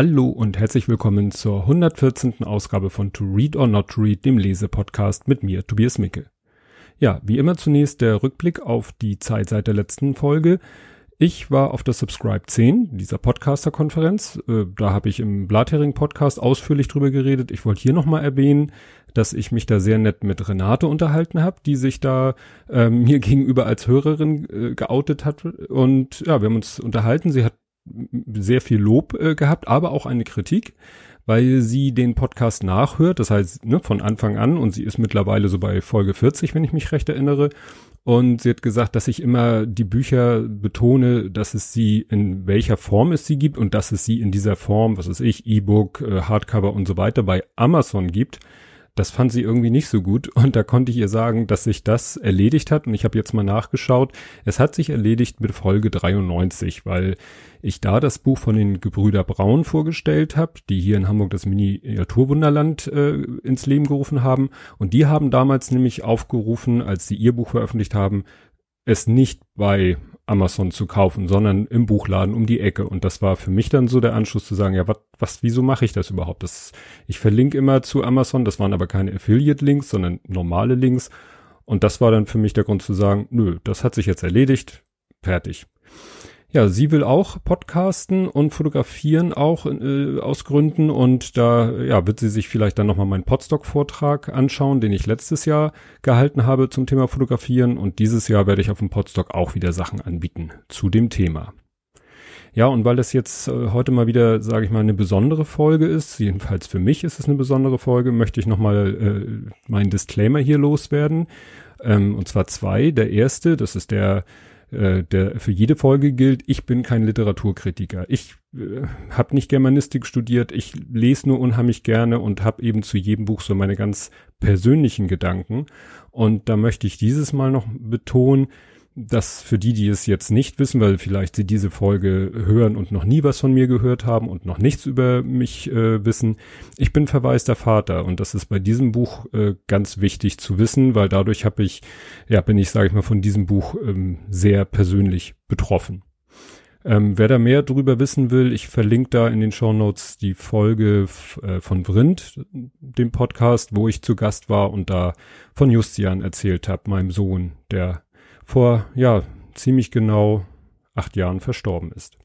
Hallo und herzlich willkommen zur 114. Ausgabe von To Read or Not to Read, dem Lesepodcast mit mir, Tobias Micke. Ja, wie immer zunächst der Rückblick auf die Zeit seit der letzten Folge. Ich war auf der Subscribe 10, dieser Podcaster-Konferenz. Äh, da habe ich im Blathering-Podcast ausführlich drüber geredet. Ich wollte hier nochmal erwähnen, dass ich mich da sehr nett mit Renate unterhalten habe, die sich da äh, mir gegenüber als Hörerin äh, geoutet hat. Und ja, wir haben uns unterhalten. Sie hat sehr viel Lob äh, gehabt, aber auch eine Kritik, weil sie den Podcast nachhört, das heißt ne, von Anfang an und sie ist mittlerweile so bei Folge 40, wenn ich mich recht erinnere. Und sie hat gesagt, dass ich immer die Bücher betone, dass es sie in welcher Form es sie gibt und dass es sie in dieser Form, was weiß ich, E-Book, äh, Hardcover und so weiter bei Amazon gibt. Das fand sie irgendwie nicht so gut und da konnte ich ihr sagen, dass sich das erledigt hat und ich habe jetzt mal nachgeschaut. Es hat sich erledigt mit Folge 93, weil ich da das Buch von den Gebrüder Braun vorgestellt habe, die hier in Hamburg das Miniaturwunderland äh, ins Leben gerufen haben und die haben damals nämlich aufgerufen, als sie ihr Buch veröffentlicht haben, es nicht bei Amazon zu kaufen, sondern im Buchladen um die Ecke. Und das war für mich dann so der Anschluss zu sagen, ja, was, was, wieso mache ich das überhaupt? Das, ich verlinke immer zu Amazon, das waren aber keine Affiliate-Links, sondern normale Links. Und das war dann für mich der Grund zu sagen, nö, das hat sich jetzt erledigt, fertig. Ja, sie will auch podcasten und fotografieren auch äh, aus Gründen und da ja, wird sie sich vielleicht dann nochmal meinen Podstock-Vortrag anschauen, den ich letztes Jahr gehalten habe zum Thema Fotografieren und dieses Jahr werde ich auf dem Podstock auch wieder Sachen anbieten zu dem Thema. Ja, und weil das jetzt äh, heute mal wieder, sage ich mal, eine besondere Folge ist, jedenfalls für mich ist es eine besondere Folge, möchte ich nochmal äh, meinen Disclaimer hier loswerden. Ähm, und zwar zwei. Der erste, das ist der äh, der für jede Folge gilt, ich bin kein Literaturkritiker. Ich äh, habe nicht Germanistik studiert, ich lese nur unheimlich gerne und habe eben zu jedem Buch so meine ganz persönlichen Gedanken. Und da möchte ich dieses Mal noch betonen, das für die, die es jetzt nicht wissen, weil vielleicht sie diese Folge hören und noch nie was von mir gehört haben und noch nichts über mich äh, wissen. Ich bin verwaister Vater und das ist bei diesem Buch äh, ganz wichtig zu wissen, weil dadurch habe ich, ja, bin ich, sage ich mal, von diesem Buch ähm, sehr persönlich betroffen. Ähm, wer da mehr drüber wissen will, ich verlinke da in den Show Notes die Folge äh, von Vrind, dem Podcast, wo ich zu Gast war und da von Justian erzählt habe, meinem Sohn, der vor, ja, ziemlich genau acht Jahren verstorben ist.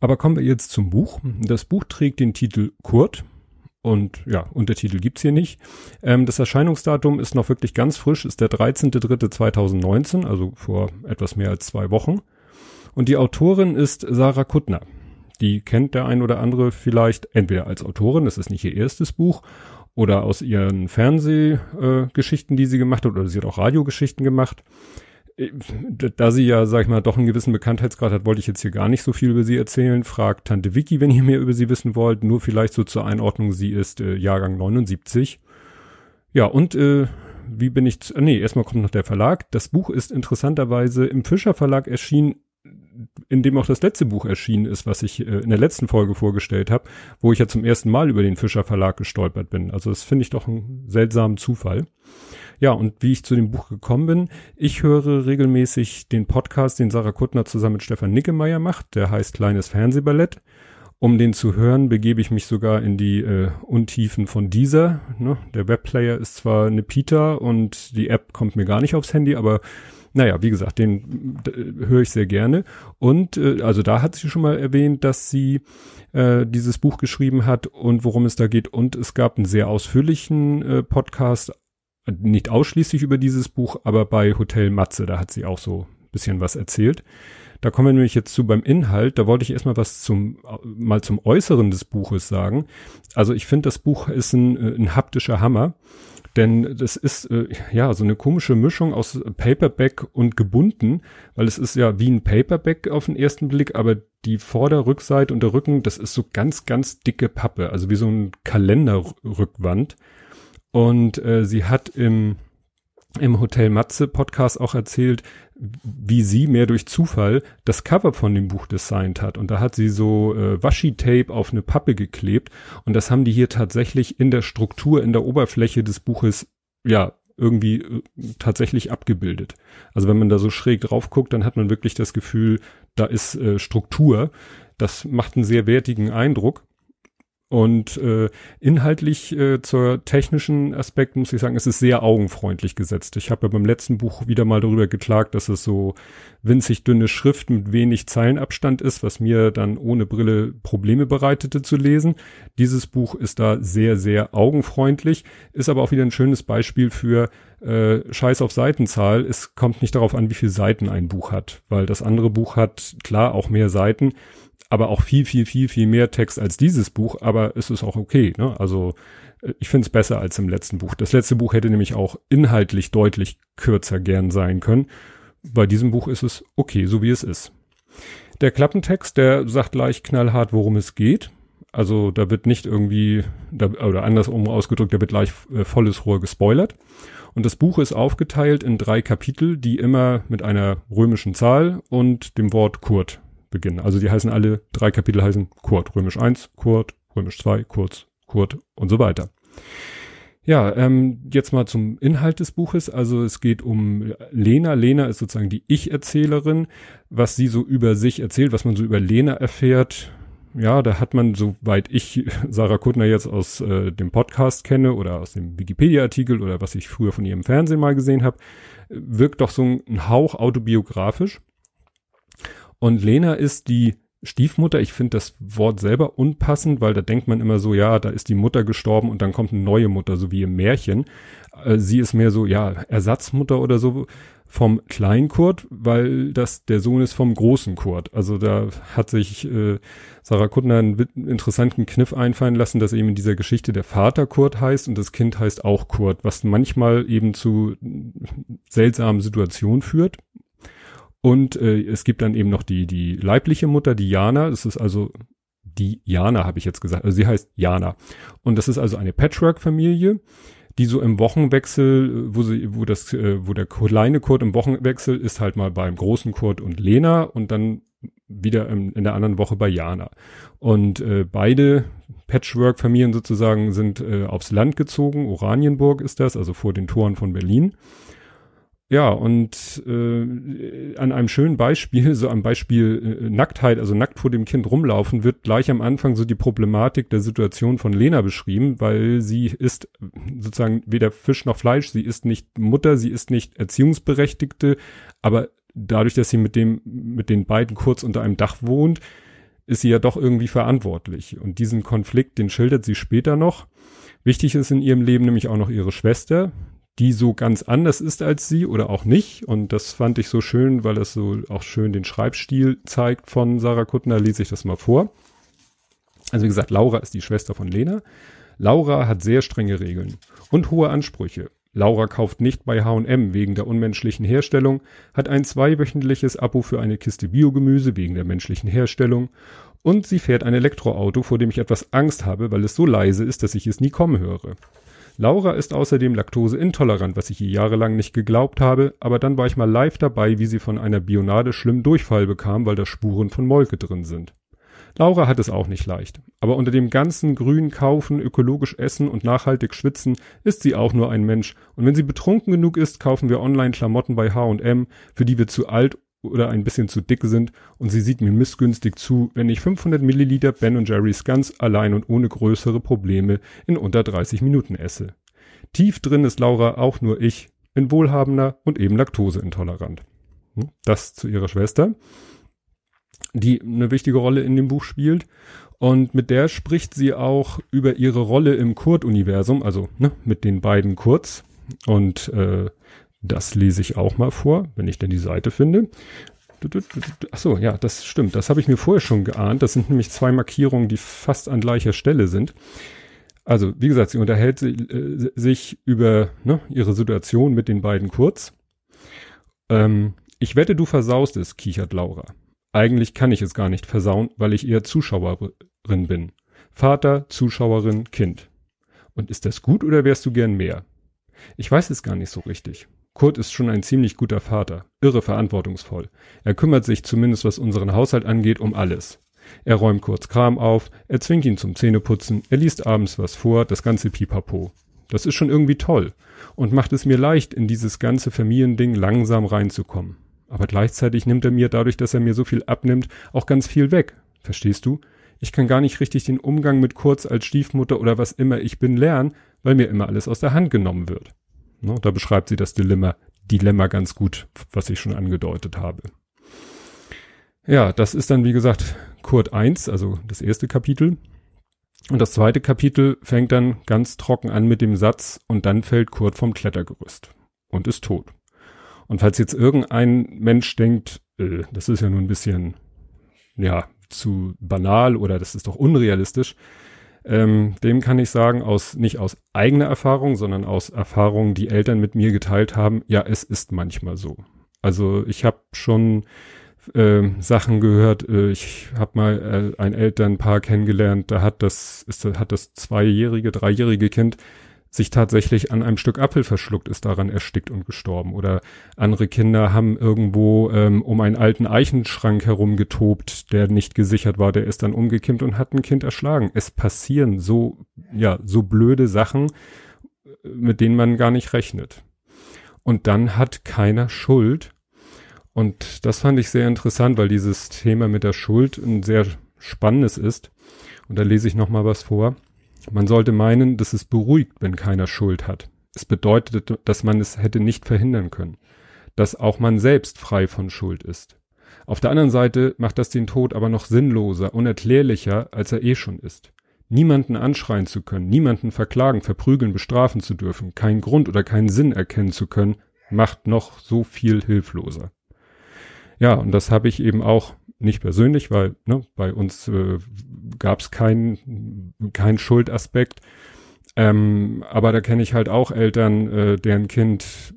Aber kommen wir jetzt zum Buch. Das Buch trägt den Titel Kurt. Und ja, Untertitel gibt's hier nicht. Ähm, das Erscheinungsdatum ist noch wirklich ganz frisch, ist der 13.3.2019, also vor etwas mehr als zwei Wochen. Und die Autorin ist Sarah Kuttner. Die kennt der ein oder andere vielleicht entweder als Autorin, das ist nicht ihr erstes Buch, oder aus ihren Fernsehgeschichten, äh, die sie gemacht hat, oder sie hat auch Radiogeschichten gemacht. Äh, da sie ja, sag ich mal, doch einen gewissen Bekanntheitsgrad hat, wollte ich jetzt hier gar nicht so viel über sie erzählen. Fragt Tante Vicky, wenn ihr mehr über sie wissen wollt. Nur vielleicht so zur Einordnung, sie ist äh, Jahrgang 79. Ja, und äh, wie bin ich, zu, nee, erstmal kommt noch der Verlag. Das Buch ist interessanterweise im Fischer Verlag erschienen, in dem auch das letzte Buch erschienen ist, was ich äh, in der letzten Folge vorgestellt habe, wo ich ja zum ersten Mal über den Fischer Verlag gestolpert bin. Also das finde ich doch einen seltsamen Zufall. Ja, und wie ich zu dem Buch gekommen bin, ich höre regelmäßig den Podcast, den Sarah Kuttner zusammen mit Stefan Nickemeyer macht, der heißt Kleines Fernsehballett. Um den zu hören, begebe ich mich sogar in die äh, Untiefen von dieser. Ne? Der Webplayer ist zwar eine Pita und die App kommt mir gar nicht aufs Handy, aber naja, wie gesagt, den höre ich sehr gerne. Und äh, also da hat sie schon mal erwähnt, dass sie äh, dieses Buch geschrieben hat und worum es da geht. Und es gab einen sehr ausführlichen äh, Podcast nicht ausschließlich über dieses Buch, aber bei Hotel Matze, da hat sie auch so ein bisschen was erzählt. Da kommen wir nämlich jetzt zu beim Inhalt. Da wollte ich erstmal was zum, mal zum Äußeren des Buches sagen. Also ich finde, das Buch ist ein, äh, ein haptischer Hammer. Denn das ist äh, ja so eine komische Mischung aus Paperback und gebunden, weil es ist ja wie ein Paperback auf den ersten Blick, aber die Vorder-Rückseite und der Rücken, das ist so ganz, ganz dicke Pappe, also wie so ein Kalenderrückwand. Und äh, sie hat im, im Hotel Matze Podcast auch erzählt, wie sie mehr durch Zufall das Cover von dem Buch designt hat. Und da hat sie so äh, Washi-Tape auf eine Pappe geklebt. Und das haben die hier tatsächlich in der Struktur, in der Oberfläche des Buches, ja, irgendwie äh, tatsächlich abgebildet. Also wenn man da so schräg drauf guckt, dann hat man wirklich das Gefühl, da ist äh, Struktur. Das macht einen sehr wertigen Eindruck. Und äh, inhaltlich äh, zur technischen Aspekt muss ich sagen, es ist sehr augenfreundlich gesetzt. Ich habe ja beim letzten Buch wieder mal darüber geklagt, dass es so winzig dünne Schrift mit wenig Zeilenabstand ist, was mir dann ohne Brille Probleme bereitete zu lesen. Dieses Buch ist da sehr, sehr augenfreundlich, ist aber auch wieder ein schönes Beispiel für äh, Scheiß auf Seitenzahl. Es kommt nicht darauf an, wie viele Seiten ein Buch hat, weil das andere Buch hat klar auch mehr Seiten aber auch viel, viel, viel, viel mehr Text als dieses Buch, aber es ist auch okay. Ne? Also äh, ich finde es besser als im letzten Buch. Das letzte Buch hätte nämlich auch inhaltlich deutlich kürzer gern sein können. Bei diesem Buch ist es okay, so wie es ist. Der Klappentext, der sagt gleich knallhart, worum es geht. Also da wird nicht irgendwie, da, oder andersrum ausgedrückt, da wird gleich äh, volles Rohr gespoilert. Und das Buch ist aufgeteilt in drei Kapitel, die immer mit einer römischen Zahl und dem Wort Kurt beginnen. Also die heißen alle, drei Kapitel heißen Kurt, römisch 1, Kurt, römisch 2, Kurz, Kurt und so weiter. Ja, ähm, jetzt mal zum Inhalt des Buches. Also es geht um Lena. Lena ist sozusagen die Ich-Erzählerin, was sie so über sich erzählt, was man so über Lena erfährt. Ja, da hat man, soweit ich Sarah Kuttner jetzt aus äh, dem Podcast kenne oder aus dem Wikipedia-Artikel oder was ich früher von ihrem Fernsehen mal gesehen habe, wirkt doch so ein Hauch autobiografisch. Und Lena ist die Stiefmutter. Ich finde das Wort selber unpassend, weil da denkt man immer so, ja, da ist die Mutter gestorben und dann kommt eine neue Mutter, so wie im Märchen. Äh, sie ist mehr so, ja, Ersatzmutter oder so vom kleinen Kurt, weil das der Sohn ist vom großen Kurt. Also da hat sich äh, Sarah Kuttner einen interessanten Kniff einfallen lassen, dass eben in dieser Geschichte der Vater Kurt heißt und das Kind heißt auch Kurt, was manchmal eben zu seltsamen Situationen führt. Und äh, es gibt dann eben noch die, die leibliche Mutter, die Jana. Das ist also die Jana, habe ich jetzt gesagt. Also sie heißt Jana. Und das ist also eine Patchwork-Familie, die so im Wochenwechsel, wo sie, wo das, äh, wo der kleine Kurt im Wochenwechsel ist halt mal beim großen Kurt und Lena und dann wieder im, in der anderen Woche bei Jana. Und äh, beide Patchwork-Familien sozusagen sind äh, aufs Land gezogen. Oranienburg ist das, also vor den Toren von Berlin. Ja, und äh, an einem schönen Beispiel, so am Beispiel äh, Nacktheit, also nackt vor dem Kind rumlaufen, wird gleich am Anfang so die Problematik der Situation von Lena beschrieben, weil sie ist sozusagen weder Fisch noch Fleisch, sie ist nicht Mutter, sie ist nicht Erziehungsberechtigte, aber dadurch, dass sie mit dem, mit den beiden kurz unter einem Dach wohnt, ist sie ja doch irgendwie verantwortlich. Und diesen Konflikt, den schildert sie später noch. Wichtig ist in ihrem Leben nämlich auch noch ihre Schwester, die so ganz anders ist als sie oder auch nicht. Und das fand ich so schön, weil das so auch schön den Schreibstil zeigt von Sarah Kuttner. Lese ich das mal vor. Also wie gesagt, Laura ist die Schwester von Lena. Laura hat sehr strenge Regeln und hohe Ansprüche. Laura kauft nicht bei H&M wegen der unmenschlichen Herstellung, hat ein zweiwöchentliches Abo für eine Kiste Biogemüse wegen der menschlichen Herstellung und sie fährt ein Elektroauto, vor dem ich etwas Angst habe, weil es so leise ist, dass ich es nie kommen höre. Laura ist außerdem laktoseintolerant, was ich ihr jahrelang nicht geglaubt habe, aber dann war ich mal live dabei, wie sie von einer Bionade schlimm Durchfall bekam, weil da Spuren von Molke drin sind. Laura hat es auch nicht leicht, aber unter dem ganzen grün kaufen, ökologisch essen und nachhaltig schwitzen ist sie auch nur ein Mensch und wenn sie betrunken genug ist, kaufen wir online Klamotten bei H&M, für die wir zu alt oder ein bisschen zu dick sind und sie sieht mir missgünstig zu, wenn ich 500 Milliliter Ben Jerry's ganz allein und ohne größere Probleme in unter 30 Minuten esse. Tief drin ist Laura auch nur ich, in wohlhabender und eben laktoseintolerant. Hm, das zu ihrer Schwester, die eine wichtige Rolle in dem Buch spielt. Und mit der spricht sie auch über ihre Rolle im Kurt-Universum, also ne, mit den beiden Kurz. Und äh, das lese ich auch mal vor, wenn ich denn die Seite finde. Ach so, ja, das stimmt. Das habe ich mir vorher schon geahnt. Das sind nämlich zwei Markierungen, die fast an gleicher Stelle sind. Also, wie gesagt, sie unterhält äh, sich über ne, ihre Situation mit den beiden kurz. Ähm, ich wette, du versaust es, kichert Laura. Eigentlich kann ich es gar nicht versauen, weil ich eher Zuschauerin bin. Vater, Zuschauerin, Kind. Und ist das gut oder wärst du gern mehr? Ich weiß es gar nicht so richtig. Kurt ist schon ein ziemlich guter Vater, irre verantwortungsvoll. Er kümmert sich zumindest was unseren Haushalt angeht um alles. Er räumt kurz Kram auf, er zwingt ihn zum Zähneputzen, er liest abends was vor, das ganze Pipapo. Das ist schon irgendwie toll und macht es mir leicht, in dieses ganze Familiending langsam reinzukommen. Aber gleichzeitig nimmt er mir dadurch, dass er mir so viel abnimmt, auch ganz viel weg. Verstehst du? Ich kann gar nicht richtig den Umgang mit Kurz als Stiefmutter oder was immer ich bin lernen, weil mir immer alles aus der Hand genommen wird. Ne, da beschreibt sie das Dilemma, Dilemma ganz gut, was ich schon angedeutet habe. Ja, das ist dann, wie gesagt, Kurt 1, also das erste Kapitel. Und das zweite Kapitel fängt dann ganz trocken an mit dem Satz, und dann fällt Kurt vom Klettergerüst und ist tot. Und falls jetzt irgendein Mensch denkt, äh, das ist ja nur ein bisschen, ja, zu banal oder das ist doch unrealistisch, ähm, dem kann ich sagen, aus, nicht aus eigener Erfahrung, sondern aus Erfahrungen, die Eltern mit mir geteilt haben, ja, es ist manchmal so. Also ich habe schon äh, Sachen gehört. Äh, ich habe mal äh, ein Elternpaar kennengelernt, da hat das, ist, hat das zweijährige, dreijährige Kind sich tatsächlich an einem Stück Apfel verschluckt, ist daran erstickt und gestorben. Oder andere Kinder haben irgendwo ähm, um einen alten Eichenschrank herum getobt, der nicht gesichert war, der ist dann umgekippt und hat ein Kind erschlagen. Es passieren so, ja, so blöde Sachen, mit denen man gar nicht rechnet. Und dann hat keiner Schuld, und das fand ich sehr interessant, weil dieses Thema mit der Schuld ein sehr spannendes ist. Und da lese ich noch mal was vor. Man sollte meinen, dass es beruhigt, wenn keiner Schuld hat. Es bedeutet, dass man es hätte nicht verhindern können. Dass auch man selbst frei von Schuld ist. Auf der anderen Seite macht das den Tod aber noch sinnloser, unerklärlicher, als er eh schon ist. Niemanden anschreien zu können, niemanden verklagen, verprügeln, bestrafen zu dürfen, keinen Grund oder keinen Sinn erkennen zu können, macht noch so viel hilfloser. Ja, und das habe ich eben auch nicht persönlich, weil ne, bei uns äh, gab es keinen kein Schuldaspekt. Ähm, aber da kenne ich halt auch Eltern, äh, deren Kind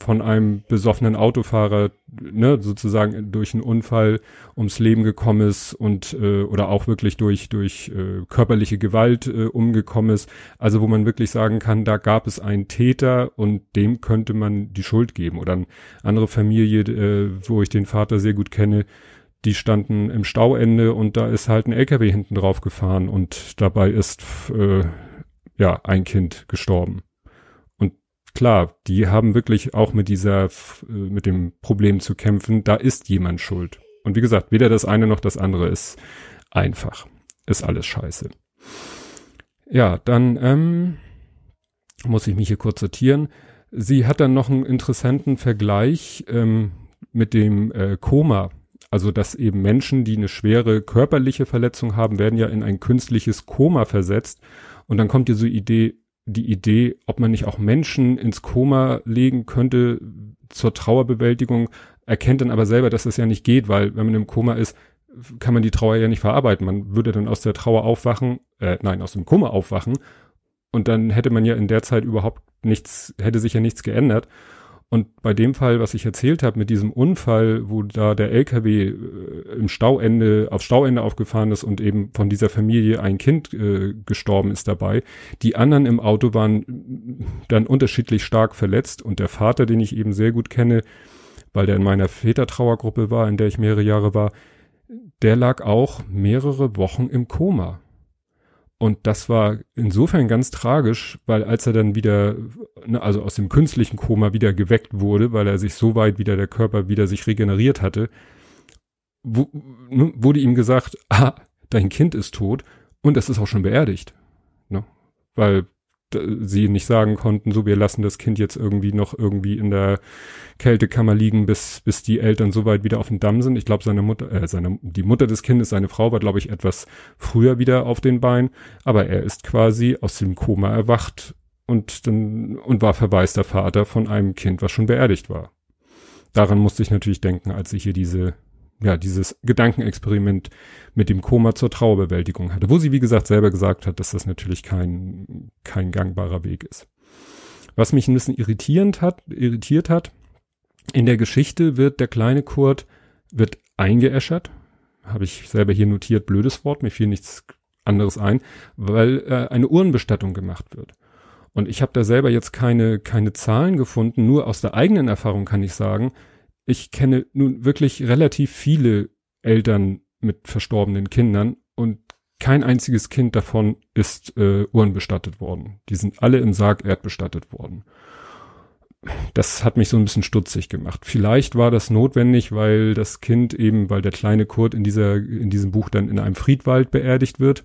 von einem besoffenen Autofahrer ne, sozusagen durch einen Unfall ums Leben gekommen ist und äh, oder auch wirklich durch durch äh, körperliche Gewalt äh, umgekommen ist. Also wo man wirklich sagen kann, da gab es einen Täter und dem könnte man die Schuld geben. Oder eine andere Familie, äh, wo ich den Vater sehr gut kenne, die standen im Stauende und da ist halt ein LKW hinten drauf gefahren und dabei ist äh, ja ein Kind gestorben klar, die haben wirklich auch mit dieser, äh, mit dem Problem zu kämpfen. Da ist jemand schuld. Und wie gesagt, weder das eine noch das andere ist einfach. Ist alles scheiße. Ja, dann ähm, muss ich mich hier kurz sortieren. Sie hat dann noch einen interessanten Vergleich ähm, mit dem äh, Koma. Also, dass eben Menschen, die eine schwere körperliche Verletzung haben, werden ja in ein künstliches Koma versetzt. Und dann kommt dir so Idee, die Idee, ob man nicht auch Menschen ins Koma legen könnte zur Trauerbewältigung, erkennt dann aber selber, dass das ja nicht geht, weil wenn man im Koma ist, kann man die Trauer ja nicht verarbeiten. Man würde dann aus der Trauer aufwachen, äh, nein, aus dem Koma aufwachen und dann hätte man ja in der Zeit überhaupt nichts, hätte sich ja nichts geändert. Und bei dem Fall, was ich erzählt habe, mit diesem Unfall, wo da der LKW äh, im Stauende, auf Stauende aufgefahren ist und eben von dieser Familie ein Kind äh, gestorben ist dabei, die anderen im Auto waren dann unterschiedlich stark verletzt und der Vater, den ich eben sehr gut kenne, weil der in meiner Vätertrauergruppe war, in der ich mehrere Jahre war, der lag auch mehrere Wochen im Koma. Und das war insofern ganz tragisch, weil als er dann wieder, ne, also aus dem künstlichen Koma wieder geweckt wurde, weil er sich so weit wieder der Körper wieder sich regeneriert hatte, ne, wurde ihm gesagt, ah, dein Kind ist tot und es ist auch schon beerdigt. Ne? Weil sie nicht sagen konnten, so wir lassen das Kind jetzt irgendwie noch irgendwie in der Kältekammer liegen, bis bis die Eltern so weit wieder auf dem Damm sind. Ich glaube, seine Mutter, äh, seine die Mutter des Kindes, seine Frau war, glaube ich, etwas früher wieder auf den Beinen, aber er ist quasi aus dem Koma erwacht und dann und war verwaister Vater von einem Kind, was schon beerdigt war. Daran musste ich natürlich denken, als ich hier diese ja, dieses Gedankenexperiment mit dem Koma zur Trauerbewältigung hatte, wo sie, wie gesagt, selber gesagt hat, dass das natürlich kein, kein gangbarer Weg ist. Was mich ein bisschen irritierend hat, irritiert hat, in der Geschichte wird der kleine Kurt, wird eingeäschert, habe ich selber hier notiert, blödes Wort, mir fiel nichts anderes ein, weil äh, eine Urnenbestattung gemacht wird. Und ich habe da selber jetzt keine, keine Zahlen gefunden, nur aus der eigenen Erfahrung kann ich sagen, ich kenne nun wirklich relativ viele Eltern mit verstorbenen Kindern und kein einziges Kind davon ist äh, urnbestattet worden. Die sind alle im Sarg erdbestattet worden. das hat mich so ein bisschen stutzig gemacht. Vielleicht war das notwendig, weil das Kind eben, weil der kleine Kurt in dieser, in diesem Buch dann in einem Friedwald beerdigt wird.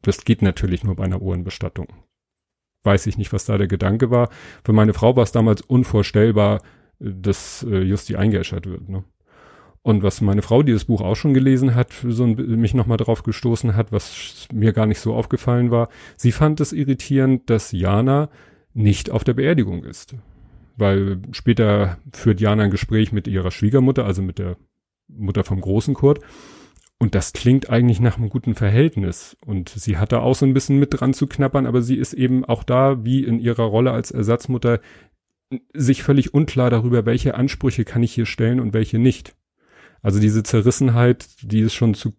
Das geht natürlich nur bei einer Uhrenbestattung. Weiß ich nicht, was da der Gedanke war. Für meine Frau war es damals unvorstellbar, dass äh, Justi eingeäschert wird. Ne? Und was meine Frau, die das Buch auch schon gelesen hat, so ein, mich nochmal drauf gestoßen hat, was mir gar nicht so aufgefallen war, sie fand es irritierend, dass Jana nicht auf der Beerdigung ist. Weil später führt Jana ein Gespräch mit ihrer Schwiegermutter, also mit der Mutter vom großen Kurt. Und das klingt eigentlich nach einem guten Verhältnis. Und sie hat da auch so ein bisschen mit dran zu knappern, aber sie ist eben auch da, wie in ihrer Rolle als Ersatzmutter, sich völlig unklar darüber, welche Ansprüche kann ich hier stellen und welche nicht. Also diese Zerrissenheit, die es schon zu,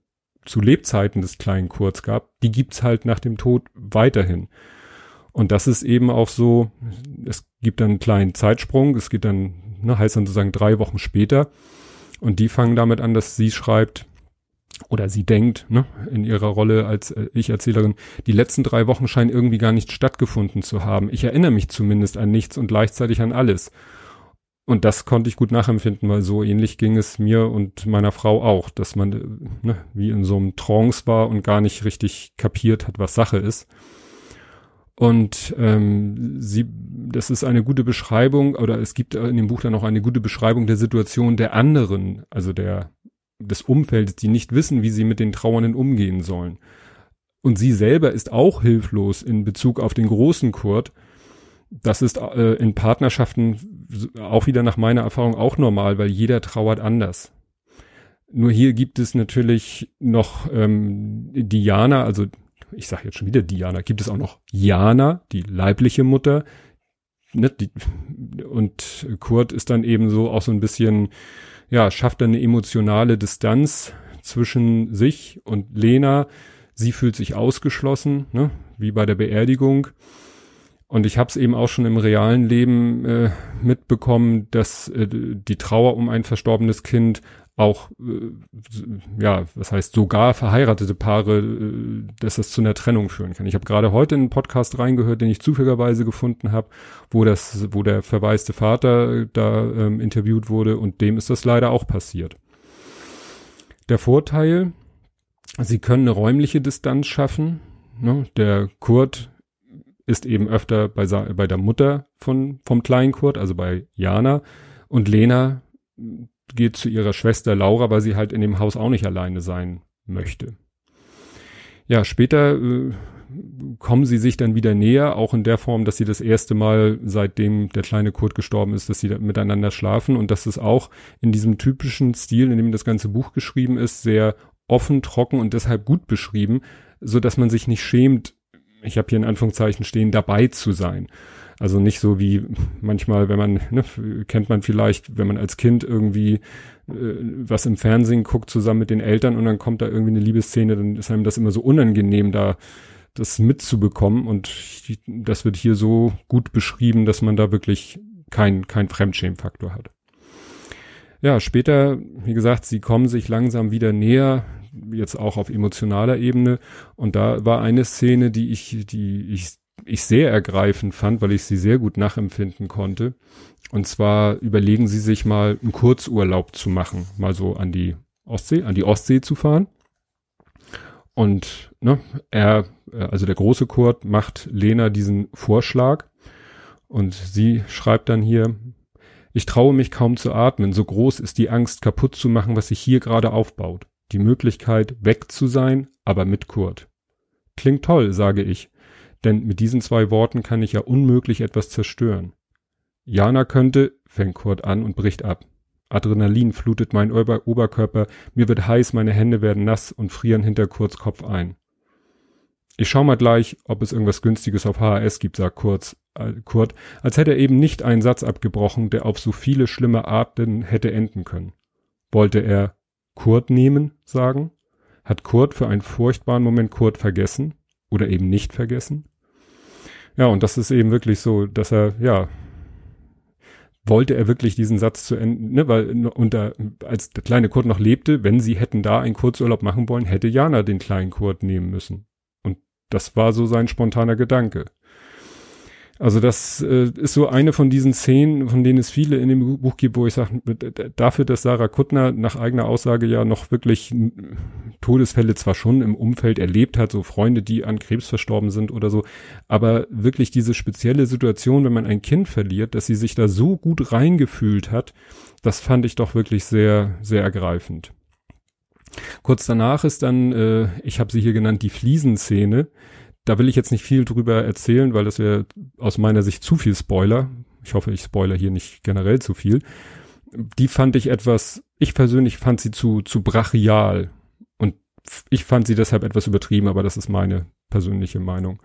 zu Lebzeiten des kleinen Kurz gab, die gibt's halt nach dem Tod weiterhin. Und das ist eben auch so, es gibt dann einen kleinen Zeitsprung, es geht dann, ne, heißt dann sozusagen drei Wochen später. Und die fangen damit an, dass sie schreibt, oder sie denkt, ne, in ihrer Rolle als äh, Ich-Erzählerin, die letzten drei Wochen scheinen irgendwie gar nicht stattgefunden zu haben. Ich erinnere mich zumindest an nichts und gleichzeitig an alles. Und das konnte ich gut nachempfinden, weil so ähnlich ging es mir und meiner Frau auch, dass man äh, ne, wie in so einem Trance war und gar nicht richtig kapiert hat, was Sache ist. Und ähm, sie, das ist eine gute Beschreibung, oder es gibt in dem Buch dann auch eine gute Beschreibung der Situation der anderen, also der des Umfeldes, die nicht wissen, wie sie mit den Trauernden umgehen sollen. Und sie selber ist auch hilflos in Bezug auf den großen Kurt. Das ist äh, in Partnerschaften auch wieder nach meiner Erfahrung auch normal, weil jeder trauert anders. Nur hier gibt es natürlich noch ähm, Diana, also ich sage jetzt schon wieder Diana, gibt es auch noch Jana, die leibliche Mutter. Ne, die, und Kurt ist dann eben so auch so ein bisschen ja, schafft eine emotionale Distanz zwischen sich und Lena. Sie fühlt sich ausgeschlossen, ne? wie bei der Beerdigung. Und ich habe es eben auch schon im realen Leben äh, mitbekommen, dass äh, die Trauer um ein verstorbenes Kind auch, äh, ja, was heißt sogar verheiratete Paare, äh, dass das zu einer Trennung führen kann. Ich habe gerade heute in einen Podcast reingehört, den ich zufälligerweise gefunden habe, wo das, wo der verwaiste Vater da ähm, interviewt wurde und dem ist das leider auch passiert. Der Vorteil, sie können eine räumliche Distanz schaffen. Ne? Der Kurt ist eben öfter bei, bei der Mutter von, vom kleinen Kurt, also bei Jana. Und Lena geht zu ihrer Schwester Laura, weil sie halt in dem Haus auch nicht alleine sein möchte. Ja, später äh, kommen sie sich dann wieder näher, auch in der Form, dass sie das erste Mal, seitdem der kleineUrt gestorben ist, dass sie miteinander schlafen und dass es auch in diesem typischen Stil, in dem das ganze Buch geschrieben ist, sehr offen, trocken und deshalb gut beschrieben, so dass man sich nicht schämt, ich habe hier in Anführungszeichen stehen, dabei zu sein. Also nicht so wie manchmal, wenn man, ne, kennt man vielleicht, wenn man als Kind irgendwie äh, was im Fernsehen guckt zusammen mit den Eltern und dann kommt da irgendwie eine Liebesszene, dann ist einem das immer so unangenehm, da das mitzubekommen. Und das wird hier so gut beschrieben, dass man da wirklich kein, kein Fremdschämfaktor hat. Ja, später, wie gesagt, sie kommen sich langsam wieder näher, jetzt auch auf emotionaler Ebene. Und da war eine Szene, die ich, die ich ich sehr ergreifend fand, weil ich sie sehr gut nachempfinden konnte. Und zwar überlegen sie sich mal einen Kurzurlaub zu machen, mal so an die Ostsee, an die Ostsee zu fahren. Und ne, er, also der große Kurt macht Lena diesen Vorschlag und sie schreibt dann hier, ich traue mich kaum zu atmen, so groß ist die Angst, kaputt zu machen, was sich hier gerade aufbaut. Die Möglichkeit, weg zu sein, aber mit Kurt. Klingt toll, sage ich, denn mit diesen zwei Worten kann ich ja unmöglich etwas zerstören. Jana könnte, fängt Kurt an und bricht ab. Adrenalin flutet mein Ober Oberkörper, mir wird heiß, meine Hände werden nass und frieren hinter Kurts Kopf ein. Ich schau mal gleich, ob es irgendwas Günstiges auf HRS gibt, sagt Kurz, äh, Kurt, als hätte er eben nicht einen Satz abgebrochen, der auf so viele schlimme Arten hätte enden können. Wollte er Kurt nehmen, sagen? Hat Kurt für einen furchtbaren Moment Kurt vergessen? Oder eben nicht vergessen? Ja, und das ist eben wirklich so, dass er, ja, wollte er wirklich diesen Satz zu Ende, ne, weil unter, als der kleine Kurt noch lebte, wenn sie hätten da einen Kurzurlaub machen wollen, hätte Jana den kleinen Kurt nehmen müssen. Und das war so sein spontaner Gedanke. Also das äh, ist so eine von diesen Szenen, von denen es viele in dem Buch gibt, wo ich sage, dafür, dass Sarah Kuttner nach eigener Aussage ja noch wirklich Todesfälle zwar schon im Umfeld erlebt hat, so Freunde, die an Krebs verstorben sind oder so, aber wirklich diese spezielle Situation, wenn man ein Kind verliert, dass sie sich da so gut reingefühlt hat, das fand ich doch wirklich sehr, sehr ergreifend. Kurz danach ist dann, äh, ich habe sie hier genannt, die Fliesenszene, da will ich jetzt nicht viel drüber erzählen, weil das wäre aus meiner Sicht zu viel Spoiler. Ich hoffe, ich spoiler hier nicht generell zu viel. Die fand ich etwas, ich persönlich fand sie zu, zu brachial. Und ich fand sie deshalb etwas übertrieben, aber das ist meine persönliche Meinung.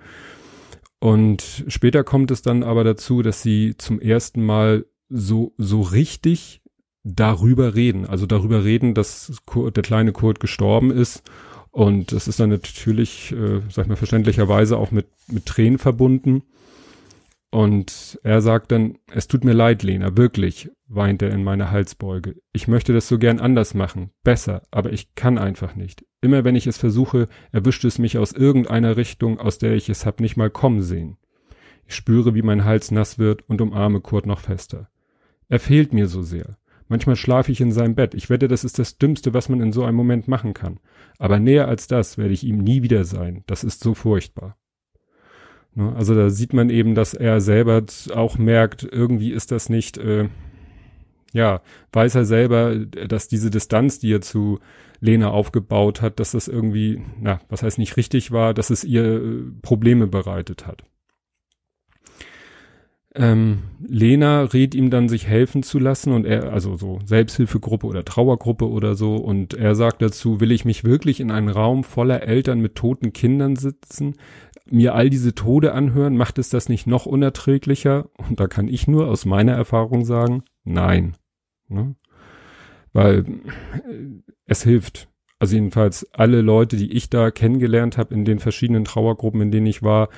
Und später kommt es dann aber dazu, dass sie zum ersten Mal so, so richtig darüber reden. Also darüber reden, dass der kleine Kurt gestorben ist und das ist dann natürlich, äh, sag ich mal, verständlicherweise auch mit, mit Tränen verbunden. Und er sagt dann, es tut mir leid, Lena, wirklich, weint er in meine Halsbeuge. Ich möchte das so gern anders machen, besser, aber ich kann einfach nicht. Immer wenn ich es versuche, erwischt es mich aus irgendeiner Richtung, aus der ich es hab nicht mal kommen sehen. Ich spüre, wie mein Hals nass wird und umarme Kurt noch fester. Er fehlt mir so sehr. Manchmal schlafe ich in seinem Bett. Ich wette, das ist das Dümmste, was man in so einem Moment machen kann. Aber näher als das werde ich ihm nie wieder sein. Das ist so furchtbar. Ne? Also da sieht man eben, dass er selber auch merkt, irgendwie ist das nicht, äh, ja, weiß er selber, dass diese Distanz, die er zu Lena aufgebaut hat, dass das irgendwie, na, was heißt nicht richtig war, dass es ihr äh, Probleme bereitet hat. Ähm, Lena rät ihm dann, sich helfen zu lassen und er, also so Selbsthilfegruppe oder Trauergruppe oder so und er sagt dazu, will ich mich wirklich in einen Raum voller Eltern mit toten Kindern sitzen, mir all diese Tode anhören, macht es das nicht noch unerträglicher? Und da kann ich nur aus meiner Erfahrung sagen, nein. Ne? Weil äh, es hilft. Also jedenfalls alle Leute, die ich da kennengelernt habe in den verschiedenen Trauergruppen, in denen ich war,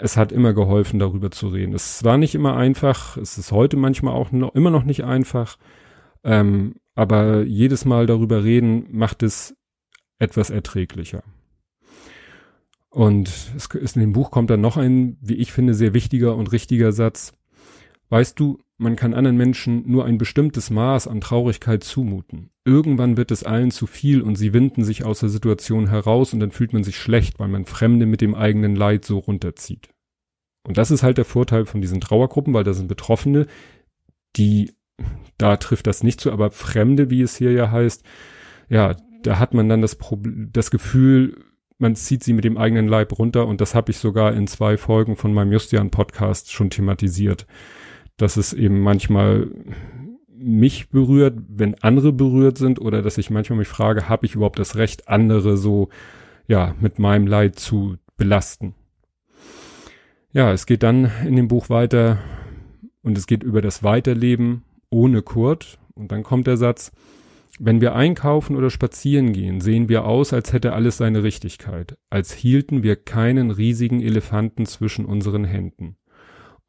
es hat immer geholfen, darüber zu reden. Es war nicht immer einfach, es ist heute manchmal auch noch, immer noch nicht einfach, ähm, aber jedes Mal darüber reden macht es etwas erträglicher. Und es ist in dem Buch kommt dann noch ein, wie ich finde, sehr wichtiger und richtiger Satz. Weißt du, man kann anderen Menschen nur ein bestimmtes Maß an Traurigkeit zumuten. Irgendwann wird es allen zu viel und sie winden sich aus der Situation heraus und dann fühlt man sich schlecht, weil man Fremde mit dem eigenen Leid so runterzieht. Und das ist halt der Vorteil von diesen Trauergruppen, weil da sind Betroffene, die, da trifft das nicht zu, aber Fremde, wie es hier ja heißt, ja, da hat man dann das Problem, das Gefühl, man zieht sie mit dem eigenen Leib runter und das habe ich sogar in zwei Folgen von meinem Justian Podcast schon thematisiert dass es eben manchmal mich berührt, wenn andere berührt sind oder dass ich manchmal mich frage, habe ich überhaupt das Recht, andere so, ja, mit meinem Leid zu belasten. Ja, es geht dann in dem Buch weiter und es geht über das Weiterleben ohne Kurt und dann kommt der Satz, wenn wir einkaufen oder spazieren gehen, sehen wir aus, als hätte alles seine Richtigkeit, als hielten wir keinen riesigen Elefanten zwischen unseren Händen.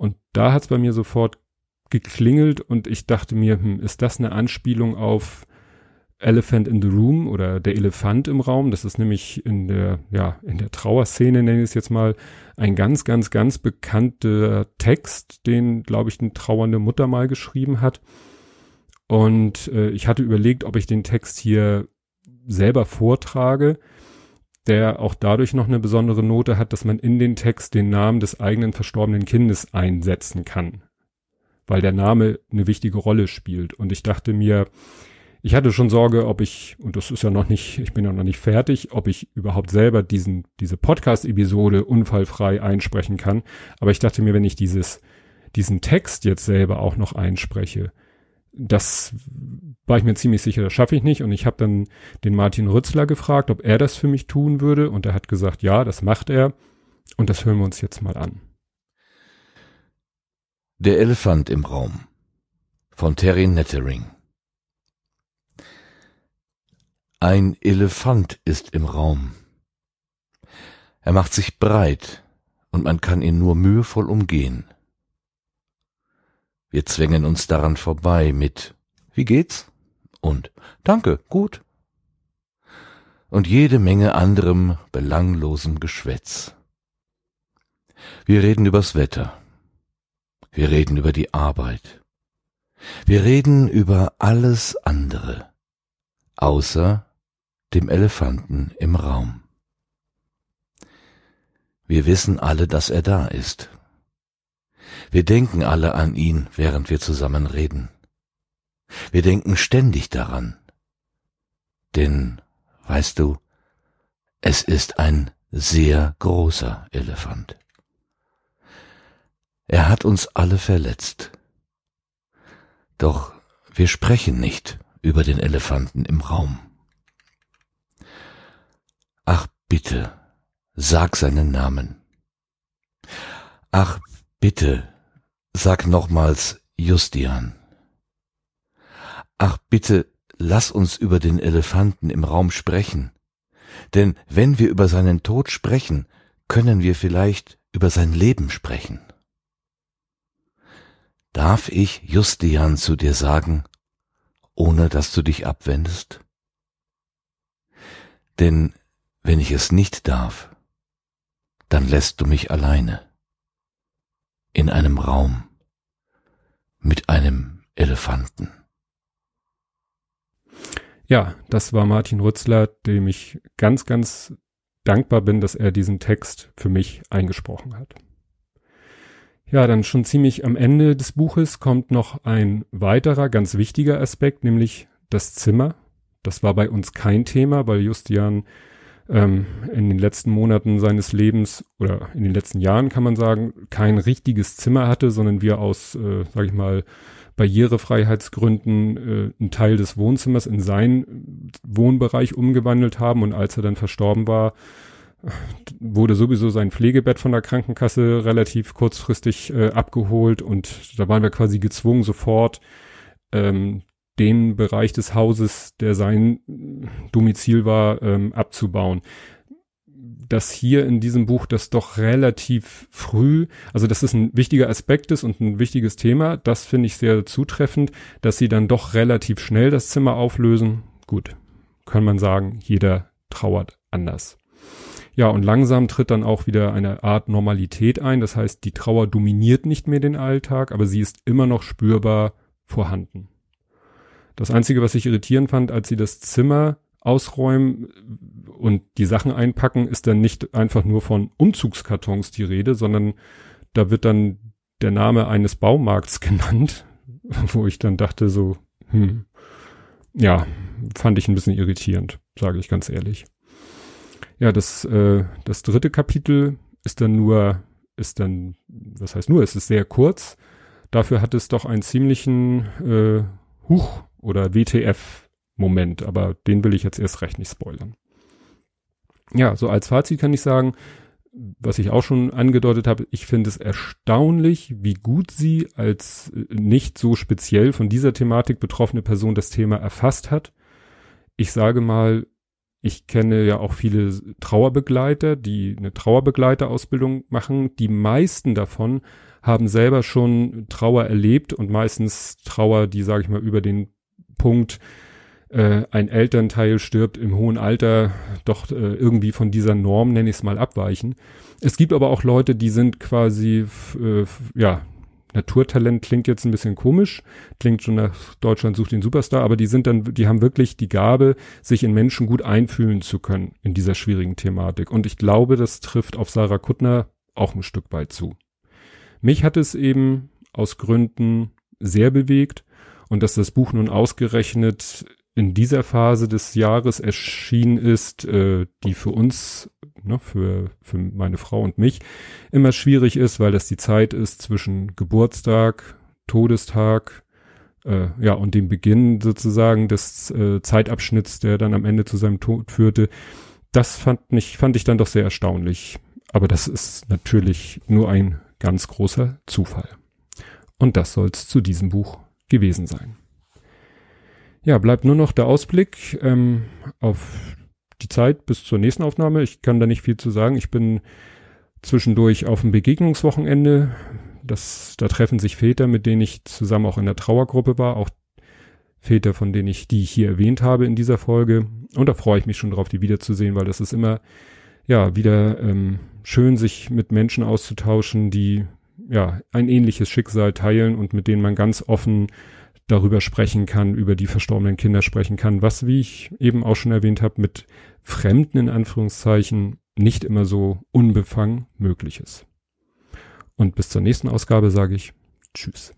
Und da hat's bei mir sofort geklingelt und ich dachte mir, hm, ist das eine Anspielung auf Elephant in the Room oder der Elefant im Raum? Das ist nämlich in der, ja, in der Trauerszene, nenne ich es jetzt mal, ein ganz, ganz, ganz bekannter Text, den, glaube ich, eine trauernde Mutter mal geschrieben hat. Und äh, ich hatte überlegt, ob ich den Text hier selber vortrage der auch dadurch noch eine besondere Note hat, dass man in den Text den Namen des eigenen verstorbenen Kindes einsetzen kann, weil der Name eine wichtige Rolle spielt. Und ich dachte mir, ich hatte schon Sorge, ob ich, und das ist ja noch nicht, ich bin ja noch nicht fertig, ob ich überhaupt selber diesen, diese Podcast-Episode unfallfrei einsprechen kann. Aber ich dachte mir, wenn ich dieses, diesen Text jetzt selber auch noch einspreche, das war ich mir ziemlich sicher, das schaffe ich nicht. Und ich habe dann den Martin Rützler gefragt, ob er das für mich tun würde. Und er hat gesagt, ja, das macht er. Und das hören wir uns jetzt mal an. Der Elefant im Raum von Terry Nettering Ein Elefant ist im Raum. Er macht sich breit und man kann ihn nur mühevoll umgehen. Wir zwängen uns daran vorbei mit Wie geht's? und Danke, gut. Und jede Menge anderem belanglosem Geschwätz. Wir reden übers Wetter, Wir reden über die Arbeit. Wir reden über alles andere, außer dem Elefanten im Raum. Wir wissen alle, dass er da ist. Wir denken alle an ihn, während wir zusammen reden. Wir denken ständig daran. Denn, weißt du, es ist ein sehr großer Elefant. Er hat uns alle verletzt. Doch wir sprechen nicht über den Elefanten im Raum. Ach bitte, sag seinen Namen. Ach bitte, sag nochmals Justian. Ach bitte, lass uns über den Elefanten im Raum sprechen. Denn wenn wir über seinen Tod sprechen, können wir vielleicht über sein Leben sprechen. Darf ich, Justian, zu dir sagen, ohne dass du dich abwendest? Denn wenn ich es nicht darf, dann lässt du mich alleine in einem Raum mit einem Elefanten. Ja, das war Martin Rützler, dem ich ganz, ganz dankbar bin, dass er diesen Text für mich eingesprochen hat. Ja, dann schon ziemlich am Ende des Buches kommt noch ein weiterer ganz wichtiger Aspekt, nämlich das Zimmer. Das war bei uns kein Thema, weil Justian ähm, in den letzten Monaten seines Lebens oder in den letzten Jahren kann man sagen, kein richtiges Zimmer hatte, sondern wir aus, äh, sag ich mal, Barrierefreiheitsgründen äh, einen Teil des Wohnzimmers in seinen Wohnbereich umgewandelt haben. Und als er dann verstorben war, wurde sowieso sein Pflegebett von der Krankenkasse relativ kurzfristig äh, abgeholt. Und da waren wir quasi gezwungen, sofort ähm, den Bereich des Hauses, der sein Domizil war, ähm, abzubauen. Dass hier in diesem Buch das doch relativ früh, also dass es ein wichtiger Aspekt ist und ein wichtiges Thema, das finde ich sehr zutreffend, dass sie dann doch relativ schnell das Zimmer auflösen. Gut, kann man sagen, jeder trauert anders. Ja, und langsam tritt dann auch wieder eine Art Normalität ein. Das heißt, die Trauer dominiert nicht mehr den Alltag, aber sie ist immer noch spürbar vorhanden. Das Einzige, was ich irritierend fand, als sie das Zimmer ausräumen und die Sachen einpacken, ist dann nicht einfach nur von Umzugskartons die Rede, sondern da wird dann der Name eines Baumarkts genannt, wo ich dann dachte so, hm, ja, fand ich ein bisschen irritierend, sage ich ganz ehrlich. Ja, das, äh, das dritte Kapitel ist dann nur, ist dann, was heißt nur, es ist sehr kurz. Dafür hat es doch einen ziemlichen äh, Huch oder WTF-Moment, aber den will ich jetzt erst recht nicht spoilern. Ja, so als Fazit kann ich sagen, was ich auch schon angedeutet habe, ich finde es erstaunlich, wie gut sie als äh, nicht so speziell von dieser Thematik betroffene Person das Thema erfasst hat. Ich sage mal, ich kenne ja auch viele Trauerbegleiter, die eine Trauerbegleiterausbildung machen. Die meisten davon haben selber schon Trauer erlebt und meistens Trauer, die, sage ich mal, über den Punkt, äh, ein Elternteil stirbt im hohen Alter, doch äh, irgendwie von dieser Norm, nenne ich es mal, abweichen. Es gibt aber auch Leute, die sind quasi, äh, ja, Naturtalent klingt jetzt ein bisschen komisch, klingt schon nach Deutschland sucht den Superstar, aber die sind dann, die haben wirklich die Gabe, sich in Menschen gut einfühlen zu können in dieser schwierigen Thematik. Und ich glaube, das trifft auf Sarah Kuttner auch ein Stück weit zu. Mich hat es eben aus Gründen sehr bewegt und dass das Buch nun ausgerechnet in dieser Phase des Jahres erschienen ist, äh, die für uns ne, für, für meine Frau und mich immer schwierig ist, weil das die Zeit ist zwischen Geburtstag, Todestag, äh, ja, und dem Beginn sozusagen des äh, Zeitabschnitts, der dann am Ende zu seinem Tod führte. Das fand, mich, fand ich dann doch sehr erstaunlich. Aber das ist natürlich nur ein ganz großer Zufall. Und das soll es zu diesem Buch gewesen sein. Ja, bleibt nur noch der Ausblick ähm, auf die Zeit bis zur nächsten Aufnahme. Ich kann da nicht viel zu sagen. Ich bin zwischendurch auf dem Begegnungswochenende. Das, da treffen sich Väter, mit denen ich zusammen auch in der Trauergruppe war, auch Väter, von denen ich, die ich hier erwähnt habe in dieser Folge. Und da freue ich mich schon drauf, die wiederzusehen, weil das ist immer, ja, wieder ähm, schön, sich mit Menschen auszutauschen, die ja, ein ähnliches Schicksal teilen und mit denen man ganz offen darüber sprechen kann, über die verstorbenen Kinder sprechen kann, was, wie ich eben auch schon erwähnt habe, mit Fremden in Anführungszeichen nicht immer so unbefangen möglich ist. Und bis zur nächsten Ausgabe sage ich Tschüss.